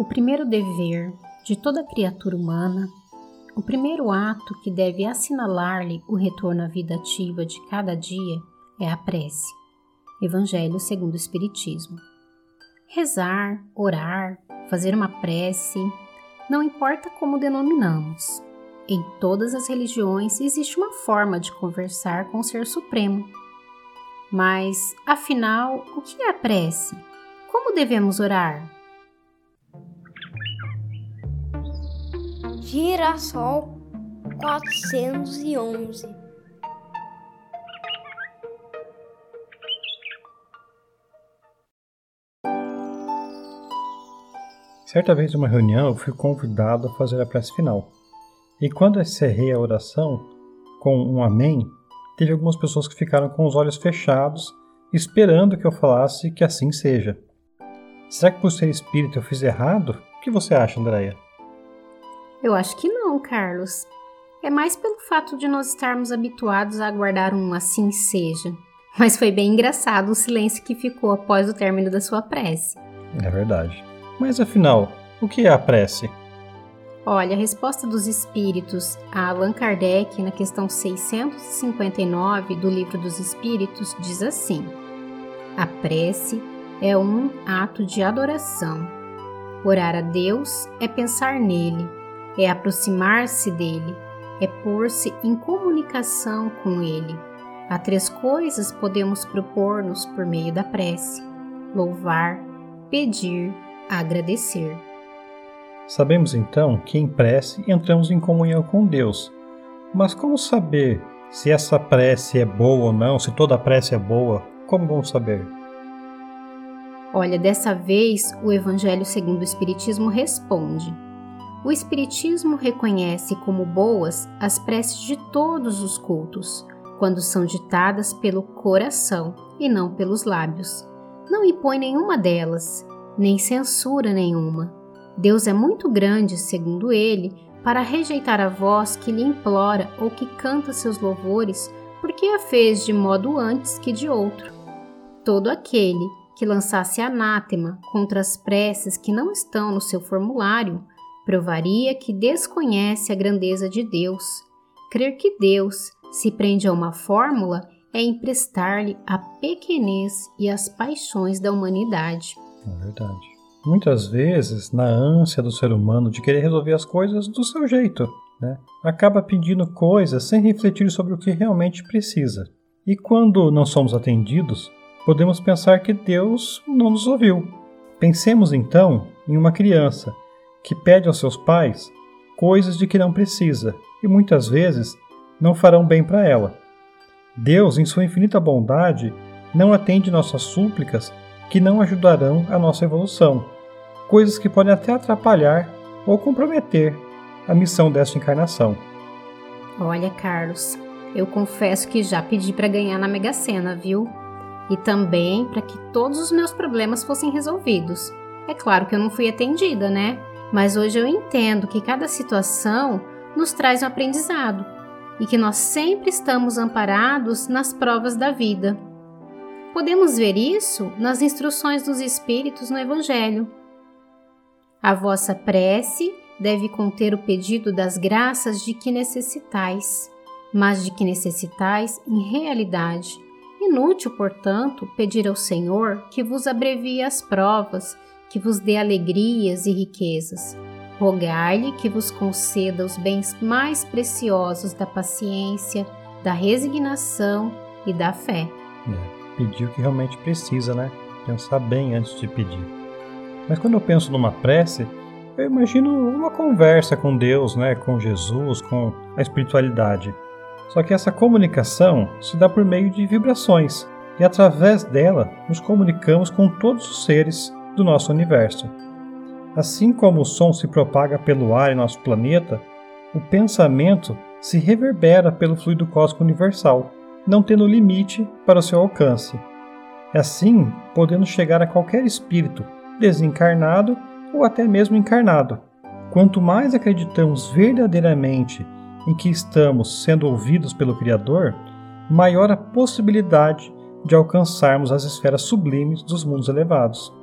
O primeiro dever de toda criatura humana, o primeiro ato que deve assinalar-lhe o retorno à vida ativa de cada dia é a prece. Evangelho segundo o Espiritismo. Rezar, orar, fazer uma prece, não importa como denominamos. Em todas as religiões existe uma forma de conversar com o Ser Supremo. Mas, afinal, o que é a prece? Como devemos orar? Girassol 411 Certa vez, numa reunião, eu fui convidado a fazer a prece final. E quando encerrei a oração com um Amém, teve algumas pessoas que ficaram com os olhos fechados, esperando que eu falasse que assim seja. Será que por ser espírito eu fiz errado? O que você acha, Andréia? Eu acho que não, Carlos. É mais pelo fato de nós estarmos habituados a aguardar um assim seja. Mas foi bem engraçado o silêncio que ficou após o término da sua prece. É verdade. Mas afinal, o que é a prece? Olha, a resposta dos espíritos a Allan Kardec na questão 659 do Livro dos Espíritos diz assim: A prece é um ato de adoração. Orar a Deus é pensar nele, é aproximar-se dele, é pôr-se em comunicação com ele. Há três coisas podemos propor-nos por meio da prece: louvar, pedir, agradecer. Sabemos então que em prece entramos em comunhão com Deus. Mas como saber se essa prece é boa ou não, se toda prece é boa? Como vamos saber? Olha, dessa vez o Evangelho segundo o Espiritismo responde: o Espiritismo reconhece como boas as preces de todos os cultos, quando são ditadas pelo coração e não pelos lábios. Não impõe nenhuma delas, nem censura nenhuma. Deus é muito grande, segundo ele, para rejeitar a voz que lhe implora ou que canta seus louvores, porque a fez de modo antes que de outro. Todo aquele que lançasse anátema contra as preces que não estão no seu formulário provaria que desconhece a grandeza de Deus. Crer que Deus se prende a uma fórmula é emprestar-lhe a pequenez e as paixões da humanidade. É verdade. Muitas vezes, na ânsia do ser humano de querer resolver as coisas do seu jeito, né, acaba pedindo coisas sem refletir sobre o que realmente precisa. E quando não somos atendidos, podemos pensar que Deus não nos ouviu. Pensemos então em uma criança que pede aos seus pais coisas de que não precisa e muitas vezes não farão bem para ela. Deus, em sua infinita bondade, não atende nossas súplicas que não ajudarão a nossa evolução, coisas que podem até atrapalhar ou comprometer a missão desta encarnação. Olha, Carlos, eu confesso que já pedi para ganhar na Mega Sena, viu? E também para que todos os meus problemas fossem resolvidos. É claro que eu não fui atendida, né? Mas hoje eu entendo que cada situação nos traz um aprendizado e que nós sempre estamos amparados nas provas da vida. Podemos ver isso nas instruções dos Espíritos no Evangelho. A vossa prece deve conter o pedido das graças de que necessitais, mas de que necessitais em realidade. Inútil, portanto, pedir ao Senhor que vos abrevie as provas que vos dê alegrias e riquezas. Rogai-lhe que vos conceda os bens mais preciosos da paciência, da resignação e da fé. É, pedir o que realmente precisa, né? Pensar bem antes de pedir. Mas quando eu penso numa prece, eu imagino uma conversa com Deus, né? Com Jesus, com a espiritualidade. Só que essa comunicação se dá por meio de vibrações, e através dela nos comunicamos com todos os seres do nosso universo. Assim como o som se propaga pelo ar em nosso planeta, o pensamento se reverbera pelo fluido cósmico universal, não tendo limite para o seu alcance. Assim, podendo chegar a qualquer espírito, desencarnado ou até mesmo encarnado. Quanto mais acreditamos verdadeiramente em que estamos sendo ouvidos pelo Criador, maior a possibilidade de alcançarmos as esferas sublimes dos mundos elevados.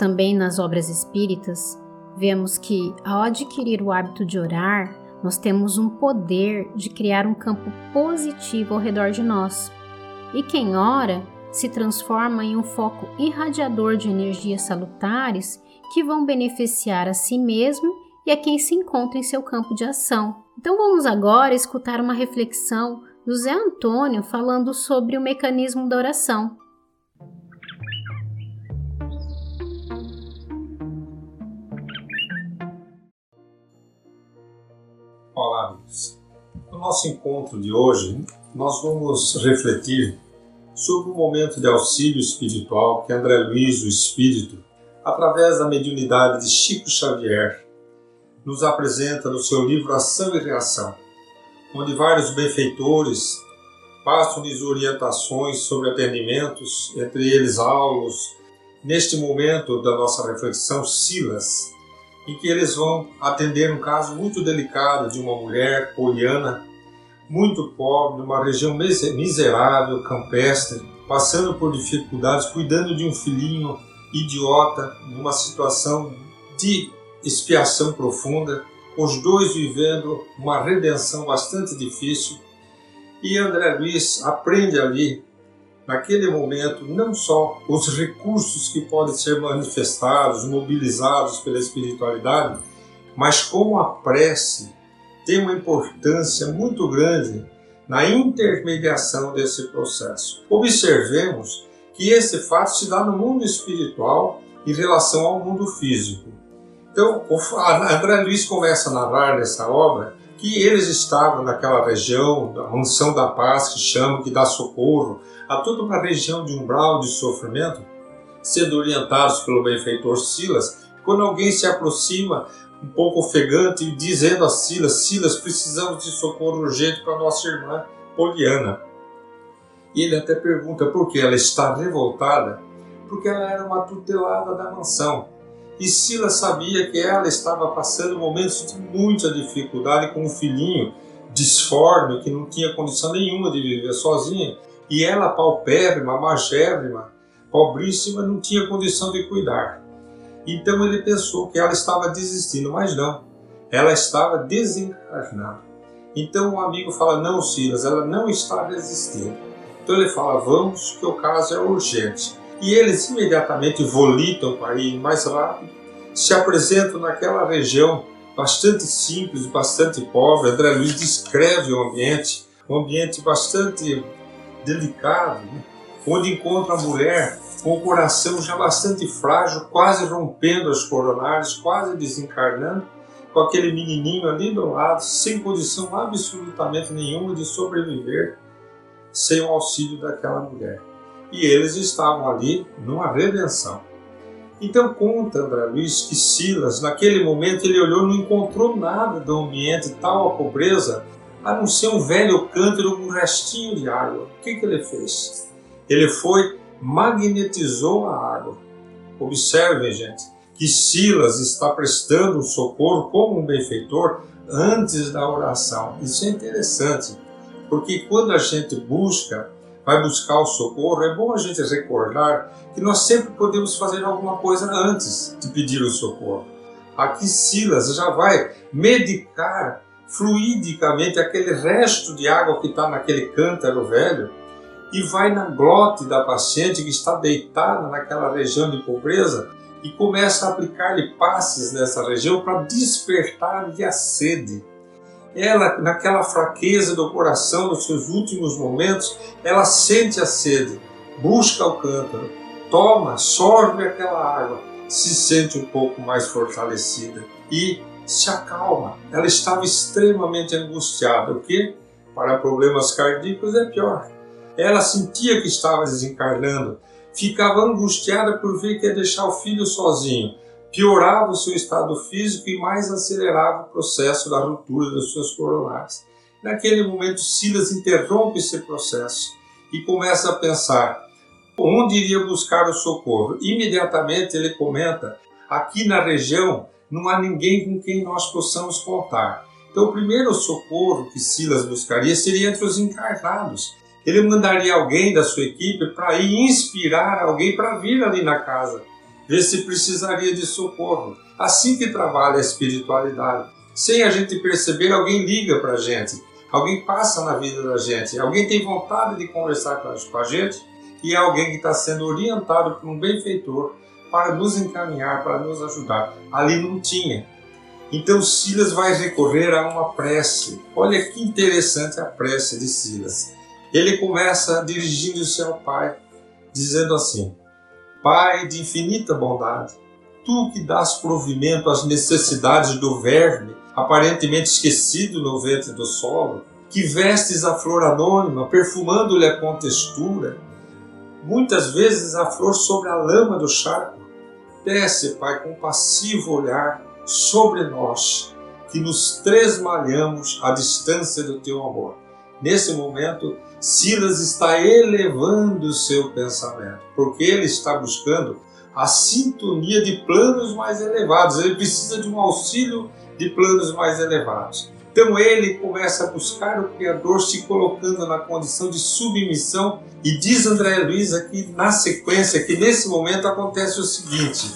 Também nas obras espíritas, vemos que, ao adquirir o hábito de orar, nós temos um poder de criar um campo positivo ao redor de nós. E quem ora se transforma em um foco irradiador de energias salutares que vão beneficiar a si mesmo e a quem se encontra em seu campo de ação. Então vamos agora escutar uma reflexão do Zé Antônio falando sobre o mecanismo da oração. Olá, amigos. No nosso encontro de hoje, nós vamos refletir sobre o momento de auxílio espiritual que André Luiz, o Espírito, através da mediunidade de Chico Xavier, nos apresenta no seu livro Ação e Reação, onde vários benfeitores passam-lhes orientações sobre atendimentos, entre eles Aulos, neste momento da nossa reflexão, Silas, em que eles vão atender um caso muito delicado de uma mulher poliana, muito pobre, numa região miserável, campestre, passando por dificuldades, cuidando de um filhinho idiota, numa situação de expiação profunda, os dois vivendo uma redenção bastante difícil. E André Luiz aprende ali, naquele momento, não só os recursos que podem ser manifestados, mobilizados pela espiritualidade, mas como a prece tem uma importância muito grande na intermediação desse processo. Observemos que esse fato se dá no mundo espiritual em relação ao mundo físico. Então, André Luiz começa a narrar nessa obra que eles estavam naquela região, da mansão da paz, que chama, que dá socorro a toda uma região de umbral de sofrimento, sendo orientados pelo benfeitor Silas. Quando alguém se aproxima, um pouco ofegante, e dizendo a Silas: Silas, precisamos de socorro urgente para nossa irmã Poliana. E ele até pergunta por que ela está revoltada, porque ela era uma tutelada da mansão e Silas sabia que ela estava passando momentos de muita dificuldade com um filhinho disforme, que não tinha condição nenhuma de viver sozinha, e ela, paupérrima, magérrima, pobríssima, não tinha condição de cuidar. Então ele pensou que ela estava desistindo, mas não, ela estava desencarnando. Então o amigo fala: Não, Silas, ela não está resistindo. Então ele fala: Vamos, que o caso é urgente e eles imediatamente volitam para ir mais rápido, se apresentam naquela região bastante simples, bastante pobre. André Luiz descreve o ambiente, um ambiente bastante delicado, né? onde encontra a mulher com o coração já bastante frágil, quase rompendo as coronárias, quase desencarnando, com aquele menininho ali do lado, sem condição absolutamente nenhuma de sobreviver sem o auxílio daquela mulher e eles estavam ali numa redenção. Então conta André Luiz que Silas, naquele momento, ele olhou e não encontrou nada do ambiente tal a pobreza, a não ser um velho cântaro com um restinho de água. O que, que ele fez? Ele foi, magnetizou a água. Observem, gente, que Silas está prestando socorro como um benfeitor antes da oração. Isso é interessante, porque quando a gente busca vai buscar o socorro, é bom a gente recordar que nós sempre podemos fazer alguma coisa antes de pedir o socorro. Aqui Silas já vai medicar fluidicamente aquele resto de água que está naquele cântaro velho e vai na glote da paciente que está deitada naquela região de pobreza e começa a aplicar-lhe passes nessa região para despertar-lhe a sede. Ela, naquela fraqueza do coração, nos seus últimos momentos, ela sente a sede, busca o cântaro, toma, sorve aquela água, se sente um pouco mais fortalecida e se acalma. Ela estava extremamente angustiada, o que para problemas cardíacos é pior. Ela sentia que estava desencarnando, ficava angustiada por ver que ia deixar o filho sozinho piorava o seu estado físico e mais acelerava o processo da ruptura das suas coronárias. Naquele momento, Silas interrompe esse processo e começa a pensar onde iria buscar o socorro. Imediatamente ele comenta: aqui na região não há ninguém com quem nós possamos contar. Então, o primeiro socorro que Silas buscaria seria entre os encarnados. Ele mandaria alguém da sua equipe para ir inspirar alguém para vir ali na casa ver se precisaria de socorro. Assim que trabalha a espiritualidade. Sem a gente perceber, alguém liga para a gente, alguém passa na vida da gente, alguém tem vontade de conversar com a gente e é alguém que está sendo orientado por um benfeitor para nos encaminhar, para nos ajudar. Ali não tinha. Então Silas vai recorrer a uma prece. Olha que interessante a prece de Silas. Ele começa dirigindo-se ao Pai, dizendo assim: Pai de infinita bondade, tu que dás provimento às necessidades do verme, aparentemente esquecido no ventre do solo, que vestes a flor anônima, perfumando-lhe a contextura, muitas vezes a flor sobre a lama do charco, desce, Pai, com passivo olhar sobre nós, que nos tresmalhamos à distância do teu amor. Nesse momento, Silas está elevando o seu pensamento, porque ele está buscando a sintonia de planos mais elevados. Ele precisa de um auxílio de planos mais elevados. Então ele começa a buscar o Criador, se colocando na condição de submissão. E diz André Luiz aqui na sequência que nesse momento acontece o seguinte: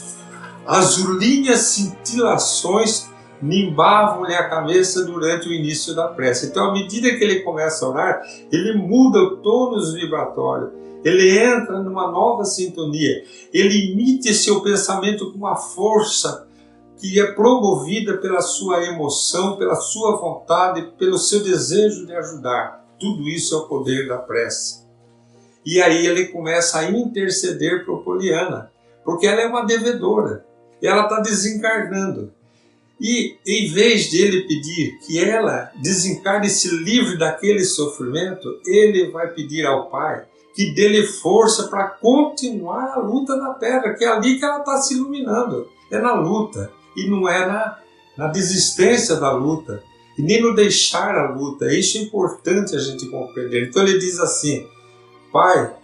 azulinhas cintilações nimbavam-lhe a cabeça durante o início da prece. Então, à medida que ele começa a orar, ele muda o tônus vibratório, ele entra numa nova sintonia, ele emite seu pensamento com uma força que é promovida pela sua emoção, pela sua vontade, pelo seu desejo de ajudar. Tudo isso é o poder da prece. E aí ele começa a interceder por Poliana, porque ela é uma devedora ela está desencarnando. E em vez de ele pedir que ela desencarne se livre daquele sofrimento, ele vai pedir ao Pai que dê-lhe força para continuar a luta na Terra, que é ali que ela está se iluminando. É na luta e não é na, na desistência da luta e nem no deixar a luta. Isso é importante a gente compreender. Então ele diz assim: Pai,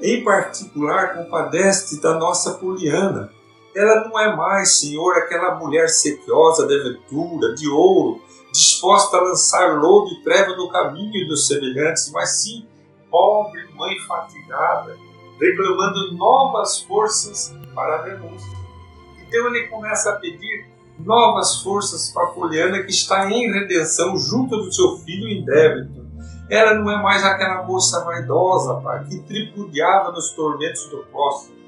em particular, compadece da nossa Poliana ela não é mais, Senhor, aquela mulher sequiosa de aventura, de ouro, disposta a lançar lodo e treva no caminho dos semelhantes, mas sim pobre mãe fatigada, reclamando novas forças para a renúncia. Então ele começa a pedir novas forças para Poliana que está em redenção junto do seu filho em débito. Ela não é mais aquela moça vaidosa, pai, que tripudiava nos tormentos do próximo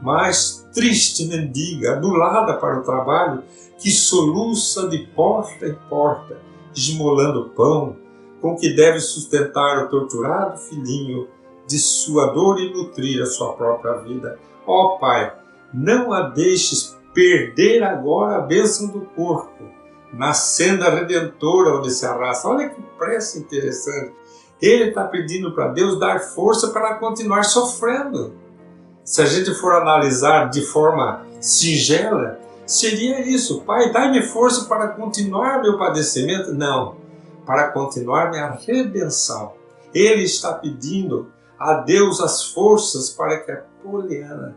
mas triste mendiga, anulada para o trabalho, que soluça de porta em porta, esmolando pão, com que deve sustentar o torturado filhinho de sua dor e nutrir a sua própria vida. Ó oh, Pai, não a deixes perder agora a bênção do corpo, na senda redentora onde se arrasta. Olha que prece interessante. Ele está pedindo para Deus dar força para continuar sofrendo se a gente for analisar de forma singela, seria isso: Pai, dai-me força para continuar meu padecimento? Não, para continuar minha redenção. Ele está pedindo a Deus as forças para que a Poliana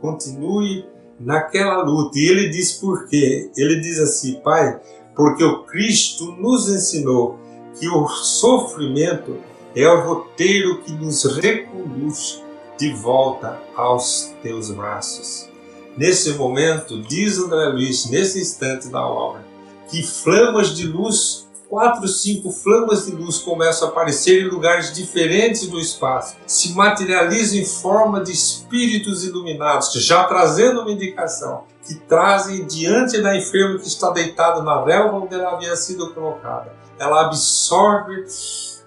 continue naquela luta. E ele diz por quê? Ele diz assim: Pai, porque o Cristo nos ensinou que o sofrimento é o roteiro que nos reconduz de volta aos teus braços. Nesse momento, diz André Luiz, nesse instante da obra, que flamas de luz, quatro, cinco flamas de luz começam a aparecer em lugares diferentes do espaço, se materializam em forma de espíritos iluminados, já trazendo uma indicação, que trazem diante da enferma que está deitada na relva onde ela havia sido colocada. Ela absorve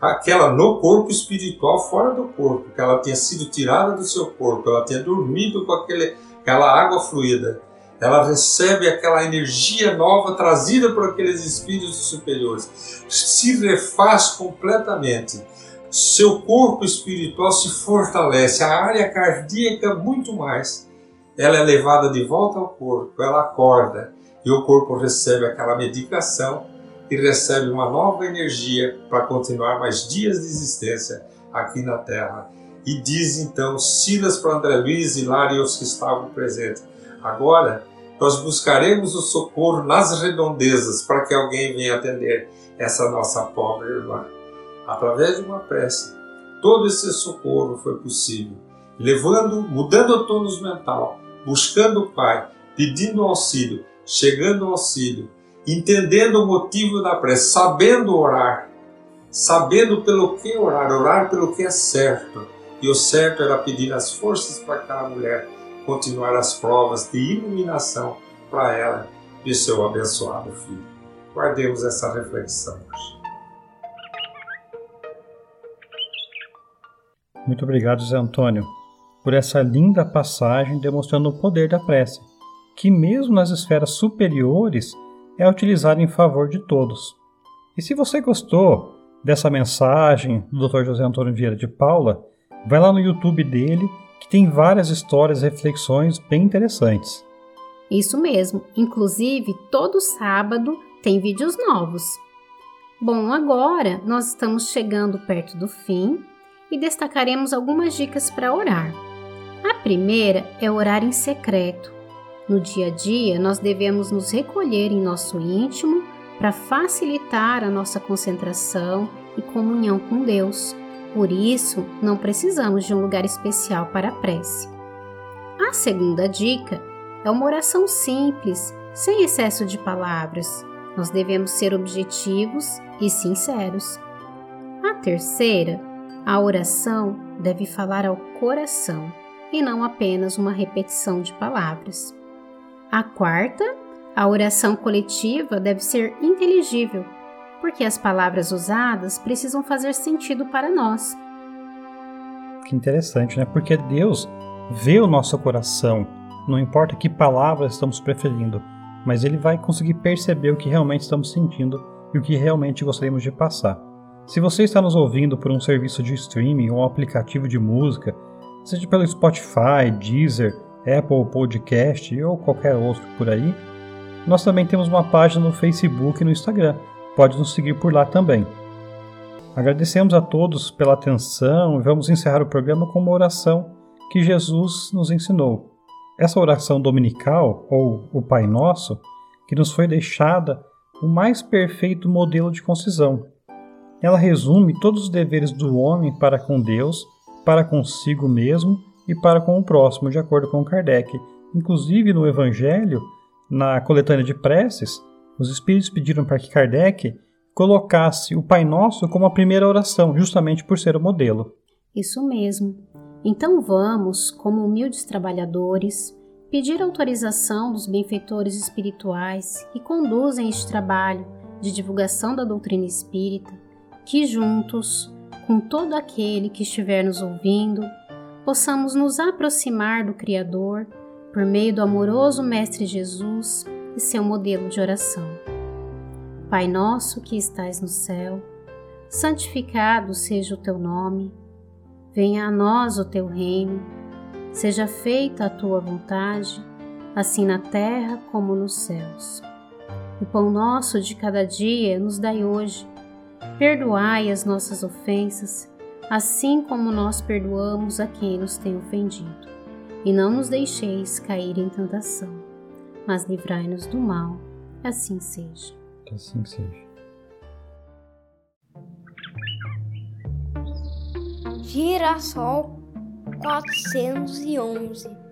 aquela no corpo espiritual fora do corpo, que ela tinha sido tirada do seu corpo, ela tinha dormido com aquele, aquela água fluida. Ela recebe aquela energia nova trazida por aqueles espíritos superiores, se refaz completamente. Seu corpo espiritual se fortalece, a área cardíaca muito mais. Ela é levada de volta ao corpo, ela acorda e o corpo recebe aquela medicação e recebe uma nova energia para continuar mais dias de existência aqui na Terra. E diz então Silas para André Luiz Lara e os que estavam presentes: Agora nós buscaremos o socorro nas redondezas para que alguém venha atender essa nossa pobre irmã. Através de uma prece, todo esse socorro foi possível, levando, mudando o tônus mental, buscando o Pai, pedindo auxílio, chegando ao auxílio, entendendo o motivo da prece, sabendo orar, sabendo pelo que orar, orar pelo que é certo. E o certo era pedir as forças para aquela mulher continuar as provas de iluminação para ela e seu abençoado filho. Guardemos essa reflexão hoje. Muito obrigado, Zé Antônio, por essa linda passagem demonstrando o poder da prece, que mesmo nas esferas superiores é utilizada em favor de todos. E se você gostou dessa mensagem do Dr. José Antônio Vieira de Paula, vai lá no YouTube dele, que tem várias histórias e reflexões bem interessantes. Isso mesmo, inclusive todo sábado tem vídeos novos. Bom, agora nós estamos chegando perto do fim e destacaremos algumas dicas para orar. A primeira é orar em secreto. No dia a dia, nós devemos nos recolher em nosso íntimo para facilitar a nossa concentração e comunhão com Deus. Por isso, não precisamos de um lugar especial para a prece. A segunda dica é uma oração simples, sem excesso de palavras. Nós devemos ser objetivos e sinceros. A terceira, a oração deve falar ao coração e não apenas uma repetição de palavras. A quarta, a oração coletiva deve ser inteligível, porque as palavras usadas precisam fazer sentido para nós. Que interessante, né? Porque Deus vê o nosso coração, não importa que palavras estamos preferindo, mas Ele vai conseguir perceber o que realmente estamos sentindo e o que realmente gostaríamos de passar. Se você está nos ouvindo por um serviço de streaming ou um aplicativo de música, seja pelo Spotify, Deezer, Apple Podcast ou qualquer outro por aí, nós também temos uma página no Facebook e no Instagram. Pode nos seguir por lá também. Agradecemos a todos pela atenção e vamos encerrar o programa com uma oração que Jesus nos ensinou. Essa oração dominical, ou o Pai Nosso, que nos foi deixada o mais perfeito modelo de concisão. Ela resume todos os deveres do homem para com Deus, para consigo mesmo e para com o próximo, de acordo com Kardec. Inclusive no Evangelho, na coletânea de preces, os espíritos pediram para que Kardec colocasse o Pai Nosso como a primeira oração, justamente por ser o modelo. Isso mesmo. Então vamos, como humildes trabalhadores, pedir autorização dos benfeitores espirituais que conduzem este trabalho de divulgação da doutrina espírita, que juntos, com todo aquele que estiver nos ouvindo, possamos nos aproximar do Criador por meio do amoroso Mestre Jesus e seu modelo de oração. Pai nosso que estais no céu, santificado seja o teu nome, venha a nós o teu reino, seja feita a tua vontade, assim na terra como nos céus. O pão nosso de cada dia nos dai hoje. Perdoai as nossas ofensas, assim como nós perdoamos a quem nos tem ofendido e não nos deixeis cair em tentação, mas livrai-nos do mal. Assim seja. Assim seja. Girassol 411